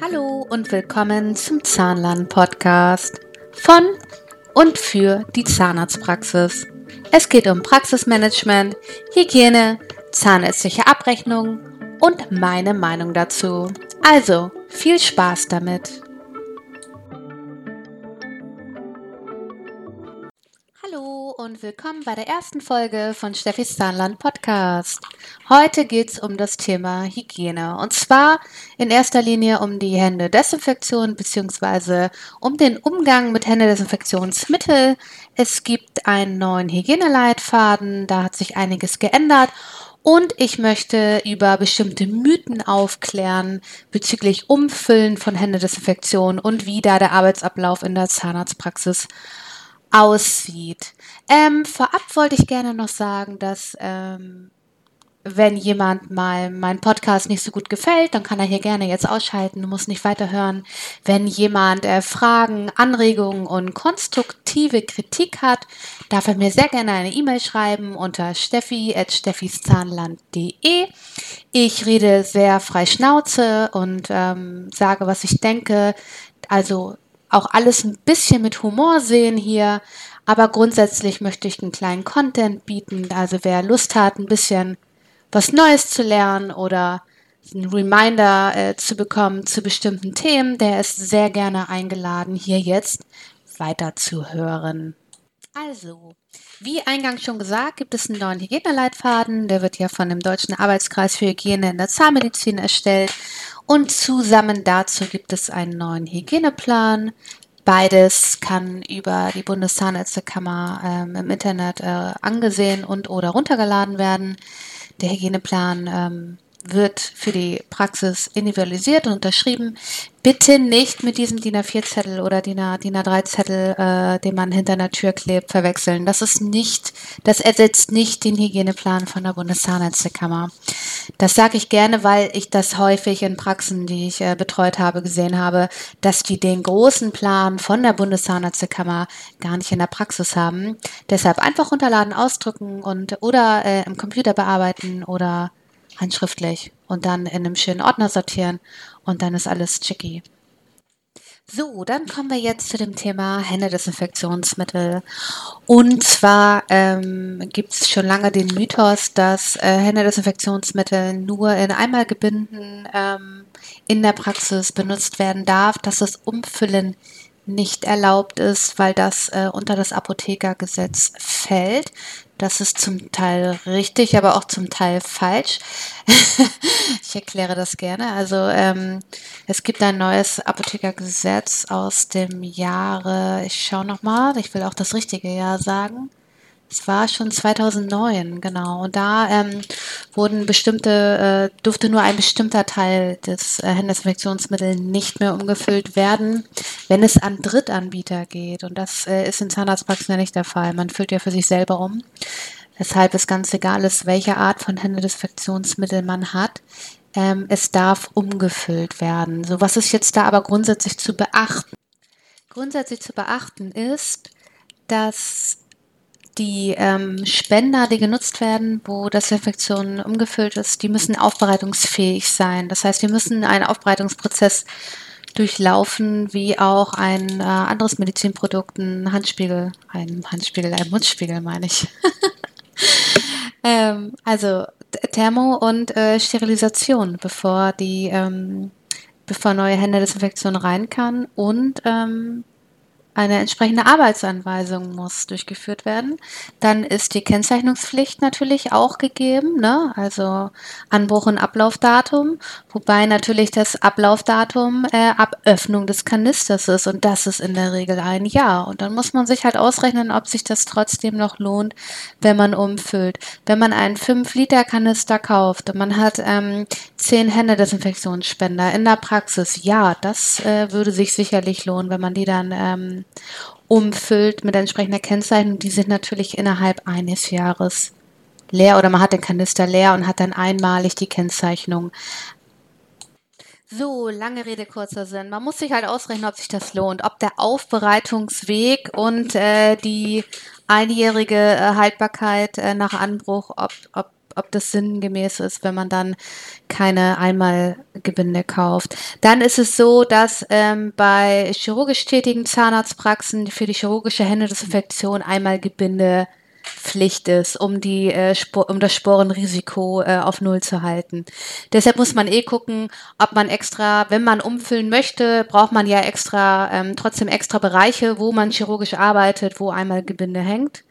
Hallo und willkommen zum Zahnlern Podcast von und für die Zahnarztpraxis. Es geht um Praxismanagement, Hygiene, zahnärztliche Abrechnung und meine Meinung dazu. Also viel Spaß damit. Willkommen bei der ersten Folge von Steffis Zahnland Podcast. Heute geht es um das Thema Hygiene und zwar in erster Linie um die Händedesinfektion bzw. um den Umgang mit Händedesinfektionsmittel. Es gibt einen neuen Hygieneleitfaden, da hat sich einiges geändert und ich möchte über bestimmte Mythen aufklären bezüglich Umfüllen von Händedesinfektion und wie da der Arbeitsablauf in der Zahnarztpraxis aussieht. Ähm, vorab wollte ich gerne noch sagen, dass ähm, wenn jemand mal meinen Podcast nicht so gut gefällt, dann kann er hier gerne jetzt ausschalten, du musst nicht weiterhören. Wenn jemand äh, Fragen, Anregungen und konstruktive Kritik hat, darf er mir sehr gerne eine E-Mail schreiben unter steffi.steffiszahnland.de. Ich rede sehr frei Schnauze und ähm, sage, was ich denke. Also auch alles ein bisschen mit Humor sehen hier. Aber grundsätzlich möchte ich einen kleinen Content bieten. Also wer Lust hat, ein bisschen was Neues zu lernen oder einen Reminder äh, zu bekommen zu bestimmten Themen, der ist sehr gerne eingeladen, hier jetzt weiter zu hören. Also, wie eingangs schon gesagt, gibt es einen neuen Hygieneleitfaden. Der wird ja von dem Deutschen Arbeitskreis für Hygiene in der Zahnmedizin erstellt. Und zusammen dazu gibt es einen neuen Hygieneplan. Beides kann über die Bundeszahnärztekammer ähm, im Internet äh, angesehen und oder runtergeladen werden. Der Hygieneplan ähm, wird für die Praxis individualisiert und unterschrieben. Bitte nicht mit diesem DIN A4-Zettel oder DIN A3-Zettel, äh, den man hinter einer Tür klebt, verwechseln. Das ist nicht, das ersetzt nicht den Hygieneplan von der Bundeszahnärztekammer. Das sage ich gerne, weil ich das häufig in Praxen, die ich äh, betreut habe, gesehen habe, dass die den großen Plan von der Bundeszahnärztekammer gar nicht in der Praxis haben. Deshalb einfach runterladen, ausdrücken und oder äh, im Computer bearbeiten oder handschriftlich und dann in einem schönen Ordner sortieren und dann ist alles chicky. So, dann kommen wir jetzt zu dem Thema Händedesinfektionsmittel. Und zwar ähm, gibt es schon lange den Mythos, dass äh, Händedesinfektionsmittel nur in Einmalgebinden ähm, in der Praxis benutzt werden darf, dass das Umfüllen nicht erlaubt ist, weil das äh, unter das Apothekergesetz fällt. Das ist zum Teil richtig, aber auch zum Teil falsch. ich erkläre das gerne. Also ähm, es gibt ein neues Apothekergesetz aus dem Jahre, ich schaue nochmal, ich will auch das richtige Jahr sagen. Es war schon 2009, genau. Und da ähm, wurden bestimmte, äh, durfte nur ein bestimmter Teil des äh, Händedesinfektionsmittels nicht mehr umgefüllt werden, wenn es an Drittanbieter geht. Und das äh, ist in Zahnarztpraxen ja nicht der Fall. Man füllt ja für sich selber um. Weshalb es ganz egal ist, welche Art von Händedesinfektionsmittel man hat. Ähm, es darf umgefüllt werden. So, was ist jetzt da aber grundsätzlich zu beachten? Grundsätzlich zu beachten ist, dass die ähm, Spender, die genutzt werden, wo das Infektion umgefüllt ist, die müssen aufbereitungsfähig sein. Das heißt, die müssen einen Aufbereitungsprozess durchlaufen, wie auch ein äh, anderes Medizinprodukt, ein Handspiegel, ein Handspiegel, ein Mundspiegel, meine ich. ähm, also Thermo und äh, Sterilisation, bevor die, ähm, bevor neue Händedesinfektion rein kann und ähm, eine entsprechende Arbeitsanweisung muss durchgeführt werden. Dann ist die Kennzeichnungspflicht natürlich auch gegeben, ne? also Anbruch und Ablaufdatum, wobei natürlich das Ablaufdatum äh, ab Öffnung des Kanisters ist und das ist in der Regel ein Jahr. Und dann muss man sich halt ausrechnen, ob sich das trotzdem noch lohnt, wenn man umfüllt. Wenn man einen 5-Liter-Kanister kauft und man hat ähm, 10 Händedesinfektionsspender in der Praxis, ja, das äh, würde sich sicherlich lohnen, wenn man die dann ähm, umfüllt mit entsprechender Kennzeichnung. Die sind natürlich innerhalb eines Jahres leer oder man hat den Kanister leer und hat dann einmalig die Kennzeichnung. So, lange Rede, kurzer Sinn. Man muss sich halt ausrechnen, ob sich das lohnt, ob der Aufbereitungsweg und äh, die einjährige äh, Haltbarkeit äh, nach Anbruch, ob, ob ob das sinngemäß ist, wenn man dann keine Einmalgebinde kauft. Dann ist es so, dass ähm, bei chirurgisch tätigen Zahnarztpraxen für die chirurgische Händedesinfektion Einmalgebinde Pflicht ist, um die äh, um das Sporenrisiko äh, auf null zu halten. Deshalb muss man eh gucken, ob man extra, wenn man umfüllen möchte, braucht man ja extra ähm, trotzdem extra Bereiche, wo man chirurgisch arbeitet, wo einmal Gebinde hängt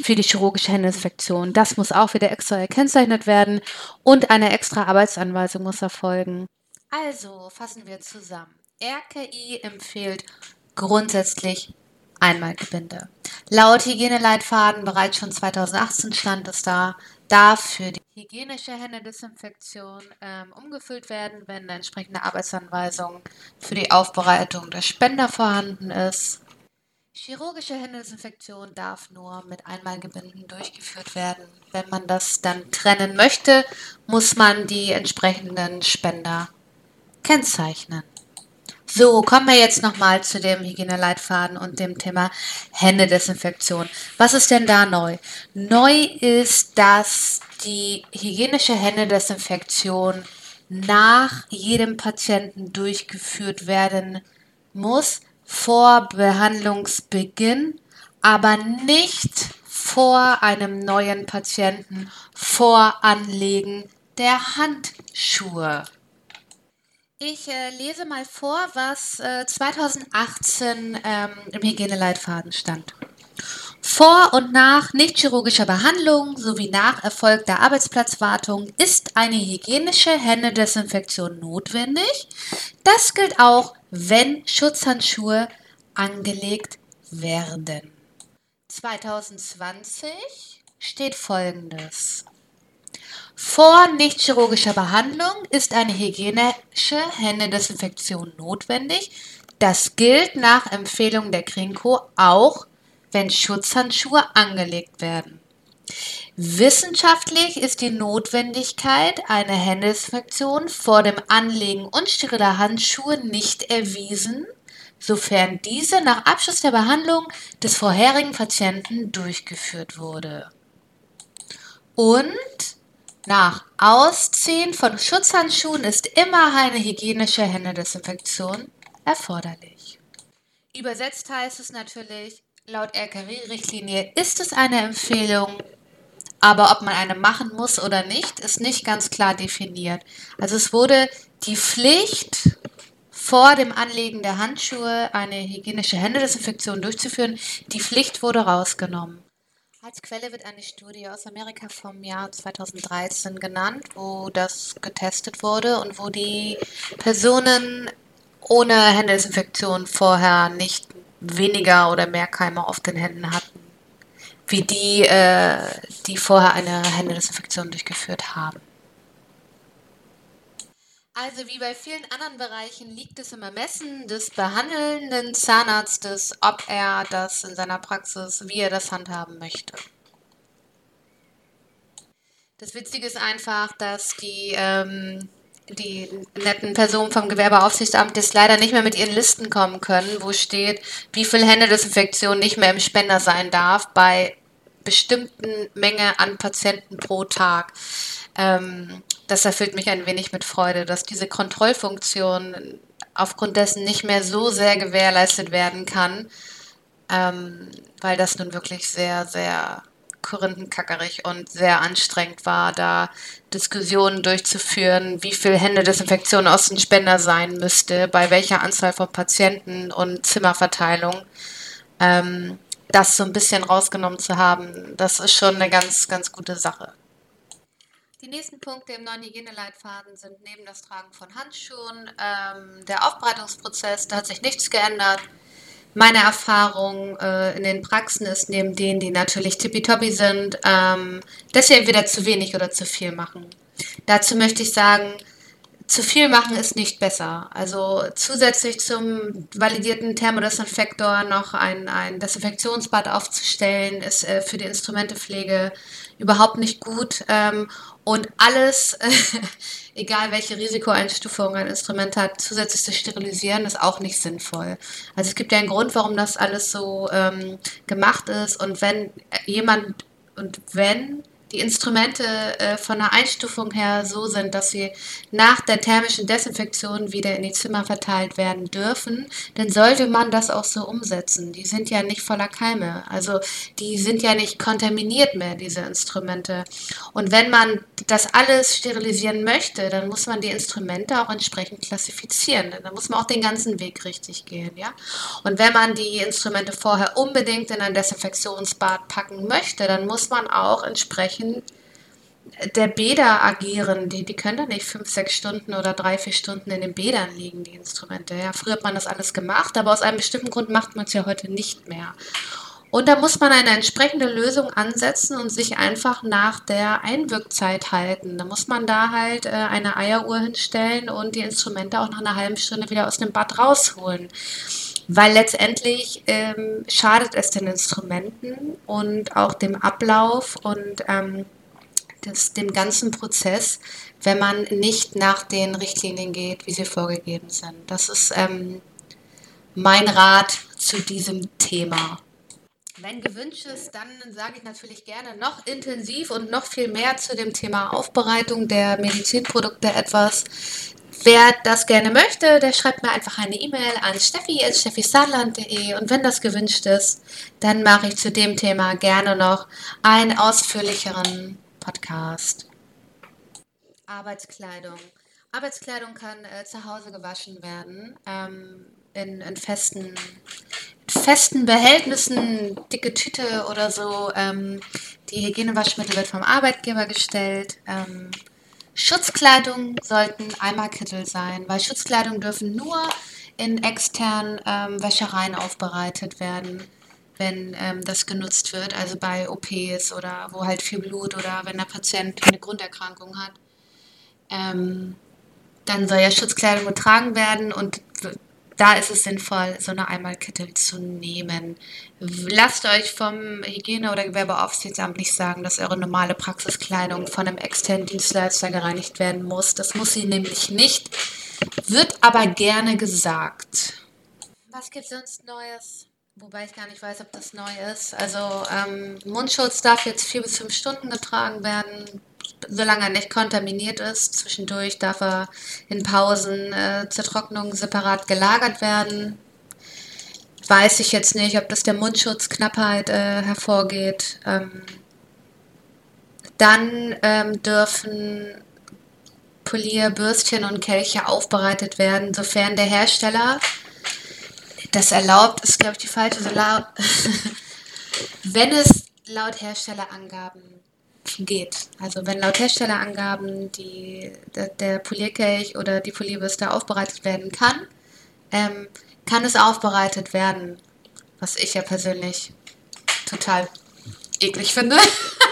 für die chirurgische Händesinfektion. Das muss auch wieder extra gekennzeichnet werden und eine extra Arbeitsanweisung muss erfolgen. Also fassen wir zusammen. RKI empfiehlt grundsätzlich Einmalgebinde. Laut Hygieneleitfaden bereits schon 2018 stand es da, darf für die hygienische Händedesinfektion ähm, umgefüllt werden, wenn eine entsprechende Arbeitsanweisung für die Aufbereitung der Spender vorhanden ist. Chirurgische Händedesinfektion darf nur mit Einmalgebinden durchgeführt werden. Wenn man das dann trennen möchte, muss man die entsprechenden Spender kennzeichnen. So, kommen wir jetzt nochmal zu dem Hygieneleitfaden und dem Thema Händedesinfektion. Was ist denn da neu? Neu ist, dass die hygienische Händedesinfektion nach jedem Patienten durchgeführt werden muss, vor Behandlungsbeginn, aber nicht vor einem neuen Patienten, vor Anlegen der Handschuhe. Ich äh, lese mal vor, was äh, 2018 ähm, im Hygieneleitfaden stand. Vor und nach nichtchirurgischer Behandlung sowie nach erfolgter Arbeitsplatzwartung ist eine hygienische Händedesinfektion notwendig. Das gilt auch, wenn Schutzhandschuhe angelegt werden. 2020 steht folgendes. Vor nichtchirurgischer Behandlung ist eine hygienische Händedesinfektion notwendig. Das gilt nach Empfehlung der Krinko auch, wenn Schutzhandschuhe angelegt werden. Wissenschaftlich ist die Notwendigkeit einer Händedesinfektion vor dem Anlegen unsteriler Handschuhe nicht erwiesen, sofern diese nach Abschluss der Behandlung des vorherigen Patienten durchgeführt wurde. Und nach Ausziehen von Schutzhandschuhen ist immer eine hygienische Händedesinfektion erforderlich. Übersetzt heißt es natürlich, laut RKI-Richtlinie ist es eine Empfehlung, aber ob man eine machen muss oder nicht, ist nicht ganz klar definiert. Also es wurde die Pflicht, vor dem Anlegen der Handschuhe eine hygienische Händedesinfektion durchzuführen, die Pflicht wurde rausgenommen. Als Quelle wird eine Studie aus Amerika vom Jahr 2013 genannt, wo das getestet wurde und wo die Personen ohne Händedesinfektion vorher nicht weniger oder mehr Keime auf den Händen hatten, wie die, äh, die vorher eine Händedesinfektion durchgeführt haben. Also wie bei vielen anderen Bereichen liegt es im Ermessen des behandelnden Zahnarztes, ob er das in seiner Praxis, wie er das handhaben möchte. Das Witzige ist einfach, dass die, ähm, die netten Personen vom Gewerbeaufsichtsamt jetzt leider nicht mehr mit ihren Listen kommen können, wo steht, wie viel Händedesinfektion nicht mehr im Spender sein darf bei bestimmten Menge an Patienten pro Tag. Ähm, das erfüllt mich ein wenig mit Freude, dass diese Kontrollfunktion aufgrund dessen nicht mehr so sehr gewährleistet werden kann, ähm, weil das nun wirklich sehr, sehr korinthenkackerig und sehr anstrengend war, da Diskussionen durchzuführen, wie viel Händedesinfektion aus dem Spender sein müsste, bei welcher Anzahl von Patienten und Zimmerverteilung. Ähm, das so ein bisschen rausgenommen zu haben, das ist schon eine ganz, ganz gute Sache. Die nächsten Punkte im neuen Hygieneleitfaden sind neben das Tragen von Handschuhen ähm, der Aufbereitungsprozess, da hat sich nichts geändert. Meine Erfahrung äh, in den Praxen ist neben denen, die natürlich tippitoppi sind, ähm, dass sie entweder zu wenig oder zu viel machen. Dazu möchte ich sagen, zu viel machen ist nicht besser. Also zusätzlich zum validierten Thermodesinfektor noch ein, ein Desinfektionsbad aufzustellen, ist äh, für die Instrumentepflege überhaupt nicht gut. Ähm, und alles, egal welche Risikoeinstufung ein Instrument hat, zusätzlich zu sterilisieren, ist auch nicht sinnvoll. Also es gibt ja einen Grund, warum das alles so ähm, gemacht ist. Und wenn jemand und wenn die Instrumente äh, von der Einstufung her so sind, dass sie nach der thermischen Desinfektion wieder in die Zimmer verteilt werden dürfen, dann sollte man das auch so umsetzen. Die sind ja nicht voller Keime, also die sind ja nicht kontaminiert mehr, diese Instrumente. Und wenn man das alles sterilisieren möchte, dann muss man die Instrumente auch entsprechend klassifizieren. Dann muss man auch den ganzen Weg richtig gehen, ja. Und wenn man die Instrumente vorher unbedingt in ein Desinfektionsbad packen möchte, dann muss man auch entsprechend entsprechend der Bäder agieren. Die, die können da nicht fünf, sechs Stunden oder drei, vier Stunden in den Bädern liegen, die Instrumente. Ja, früher hat man das alles gemacht, aber aus einem bestimmten Grund macht man es ja heute nicht mehr. Und da muss man eine entsprechende Lösung ansetzen und sich einfach nach der Einwirkzeit halten. Da muss man da halt äh, eine Eieruhr hinstellen und die Instrumente auch nach einer halben Stunde wieder aus dem Bad rausholen weil letztendlich ähm, schadet es den Instrumenten und auch dem Ablauf und ähm, das, dem ganzen Prozess, wenn man nicht nach den Richtlinien geht, wie sie vorgegeben sind. Das ist ähm, mein Rat zu diesem Thema. Wenn gewünscht ist, dann sage ich natürlich gerne noch intensiv und noch viel mehr zu dem Thema Aufbereitung der Medizinprodukte etwas. Wer das gerne möchte, der schreibt mir einfach eine E-Mail an steffi.steffisaarland.de und wenn das gewünscht ist, dann mache ich zu dem Thema gerne noch einen ausführlicheren Podcast. Arbeitskleidung. Arbeitskleidung kann äh, zu Hause gewaschen werden, ähm, in, in, festen, festen Behältnissen, dicke Tüte oder so. Ähm, die Hygienewaschmittel wird vom Arbeitgeber gestellt. Ähm, Schutzkleidung sollten Eimerkittel sein, weil Schutzkleidung dürfen nur in externen ähm, Wäschereien aufbereitet werden, wenn ähm, das genutzt wird, also bei OPs oder wo halt viel Blut oder wenn der Patient eine Grunderkrankung hat. Ähm, dann soll ja Schutzkleidung getragen werden und da ist es sinnvoll, so eine Einmalkittel zu nehmen. Lasst euch vom Hygiene- oder Gewerbeaufsichtsamt nicht sagen, dass eure normale Praxiskleidung von einem externen Dienstleister gereinigt werden muss. Das muss sie nämlich nicht, wird aber gerne gesagt. Was gibt sonst Neues? Wobei ich gar nicht weiß, ob das neu ist. Also ähm, Mundschutz darf jetzt vier bis fünf Stunden getragen werden solange er nicht kontaminiert ist. Zwischendurch darf er in Pausen äh, zur Trocknung separat gelagert werden. Weiß ich jetzt nicht, ob das der Mundschutzknappheit äh, hervorgeht. Ähm, dann ähm, dürfen Polierbürstchen und Kelche aufbereitet werden, sofern der Hersteller das erlaubt, ist glaube ich die falsche, so wenn es laut Herstellerangaben geht. Also wenn laut Herstellerangaben die, der, der Polierkelch oder die Polierbürste aufbereitet werden kann, ähm, kann es aufbereitet werden, was ich ja persönlich total eklig finde.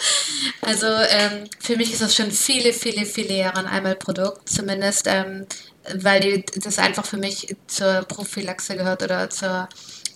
also ähm, für mich ist das schon viele, viele, viele Jahre ein Einmalprodukt, zumindest ähm, weil die, das einfach für mich zur Prophylaxe gehört oder zur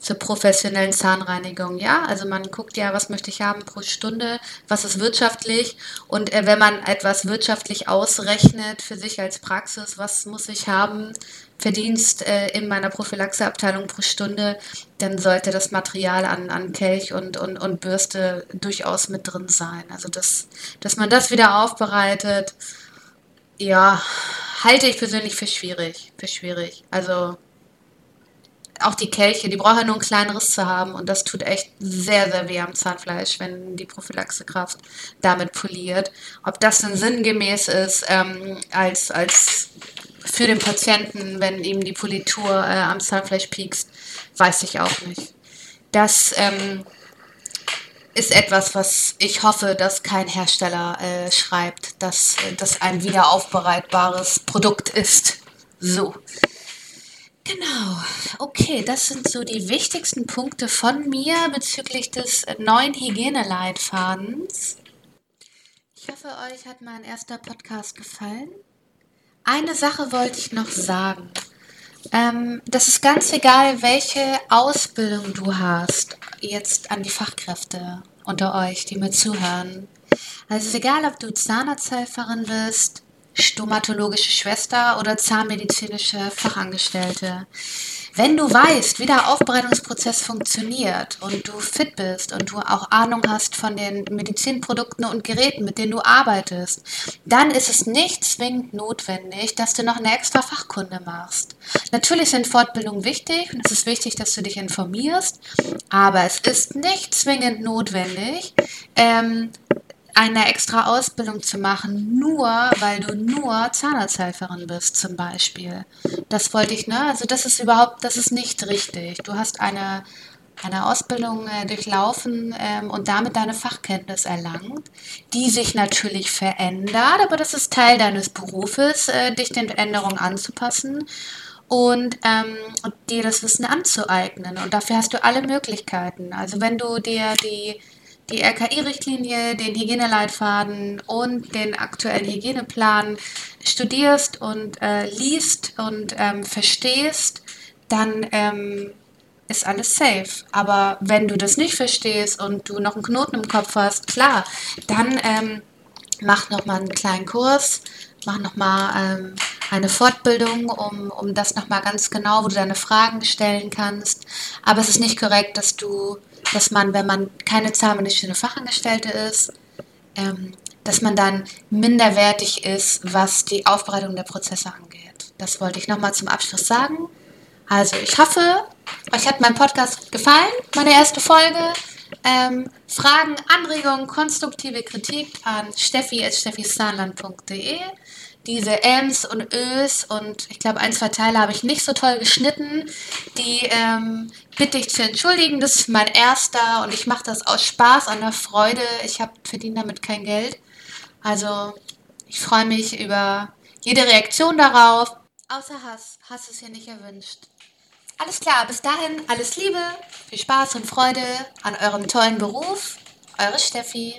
zur professionellen Zahnreinigung. Ja, also man guckt ja, was möchte ich haben pro Stunde, was ist wirtschaftlich und äh, wenn man etwas wirtschaftlich ausrechnet für sich als Praxis, was muss ich haben, Verdienst äh, in meiner Prophylaxeabteilung pro Stunde, dann sollte das Material an, an Kelch und, und, und Bürste durchaus mit drin sein. Also das, dass man das wieder aufbereitet, ja, halte ich persönlich für schwierig, für schwierig. Also auch die Kelche, die brauchen ja nur einen kleinen Riss zu haben und das tut echt sehr, sehr weh am Zahnfleisch, wenn die Prophylaxekraft damit poliert. Ob das denn sinngemäß ist, ähm, als, als für den Patienten, wenn ihm die Politur äh, am Zahnfleisch piekst, weiß ich auch nicht. Das ähm, ist etwas, was ich hoffe, dass kein Hersteller äh, schreibt, dass das ein wiederaufbereitbares Produkt ist. So. Genau, okay, das sind so die wichtigsten Punkte von mir bezüglich des neuen Hygieneleitfadens. Ich hoffe, euch hat mein erster Podcast gefallen. Eine Sache wollte ich noch sagen. Ähm, das ist ganz egal, welche Ausbildung du hast, jetzt an die Fachkräfte unter euch, die mir zuhören. Also es ist egal, ob du Zahnarzthelferin bist, stomatologische Schwester oder zahnmedizinische Fachangestellte. Wenn du weißt, wie der Aufbereitungsprozess funktioniert und du fit bist und du auch Ahnung hast von den Medizinprodukten und Geräten, mit denen du arbeitest, dann ist es nicht zwingend notwendig, dass du noch eine extra Fachkunde machst. Natürlich sind Fortbildungen wichtig und es ist wichtig, dass du dich informierst, aber es ist nicht zwingend notwendig, ähm, eine extra Ausbildung zu machen, nur weil du nur Zahnarzthelferin bist zum Beispiel. Das wollte ich, ne? Also das ist überhaupt, das ist nicht richtig. Du hast eine, eine Ausbildung äh, durchlaufen ähm, und damit deine Fachkenntnis erlangt, die sich natürlich verändert, aber das ist Teil deines Berufes, äh, dich den Veränderungen anzupassen und ähm, dir das Wissen anzueignen. Und dafür hast du alle Möglichkeiten. Also wenn du dir die die RKI-Richtlinie, den Hygieneleitfaden und den aktuellen Hygieneplan studierst und äh, liest und ähm, verstehst, dann ähm, ist alles safe. Aber wenn du das nicht verstehst und du noch einen Knoten im Kopf hast, klar, dann ähm, mach noch mal einen kleinen Kurs, mach noch mal ähm, eine Fortbildung, um, um das noch mal ganz genau, wo du deine Fragen stellen kannst. Aber es ist nicht korrekt, dass du dass man, wenn man keine zahnmedizinische Fachangestellte ist, ähm, dass man dann minderwertig ist, was die Aufbereitung der Prozesse angeht. Das wollte ich nochmal zum Abschluss sagen. Also ich hoffe, euch hat mein Podcast gefallen, meine erste Folge. Ähm, Fragen, Anregungen, konstruktive Kritik an steffi.steffisaarland.de diese Ms und Ös und ich glaube, ein, zwei Teile habe ich nicht so toll geschnitten. Die ähm, bitte ich zu entschuldigen. Das ist mein erster und ich mache das aus Spaß, an der Freude. Ich verdiene damit kein Geld. Also ich freue mich über jede Reaktion darauf. Außer Hass. Hass ist hier nicht erwünscht. Alles klar, bis dahin alles Liebe, viel Spaß und Freude an eurem tollen Beruf. Eure Steffi.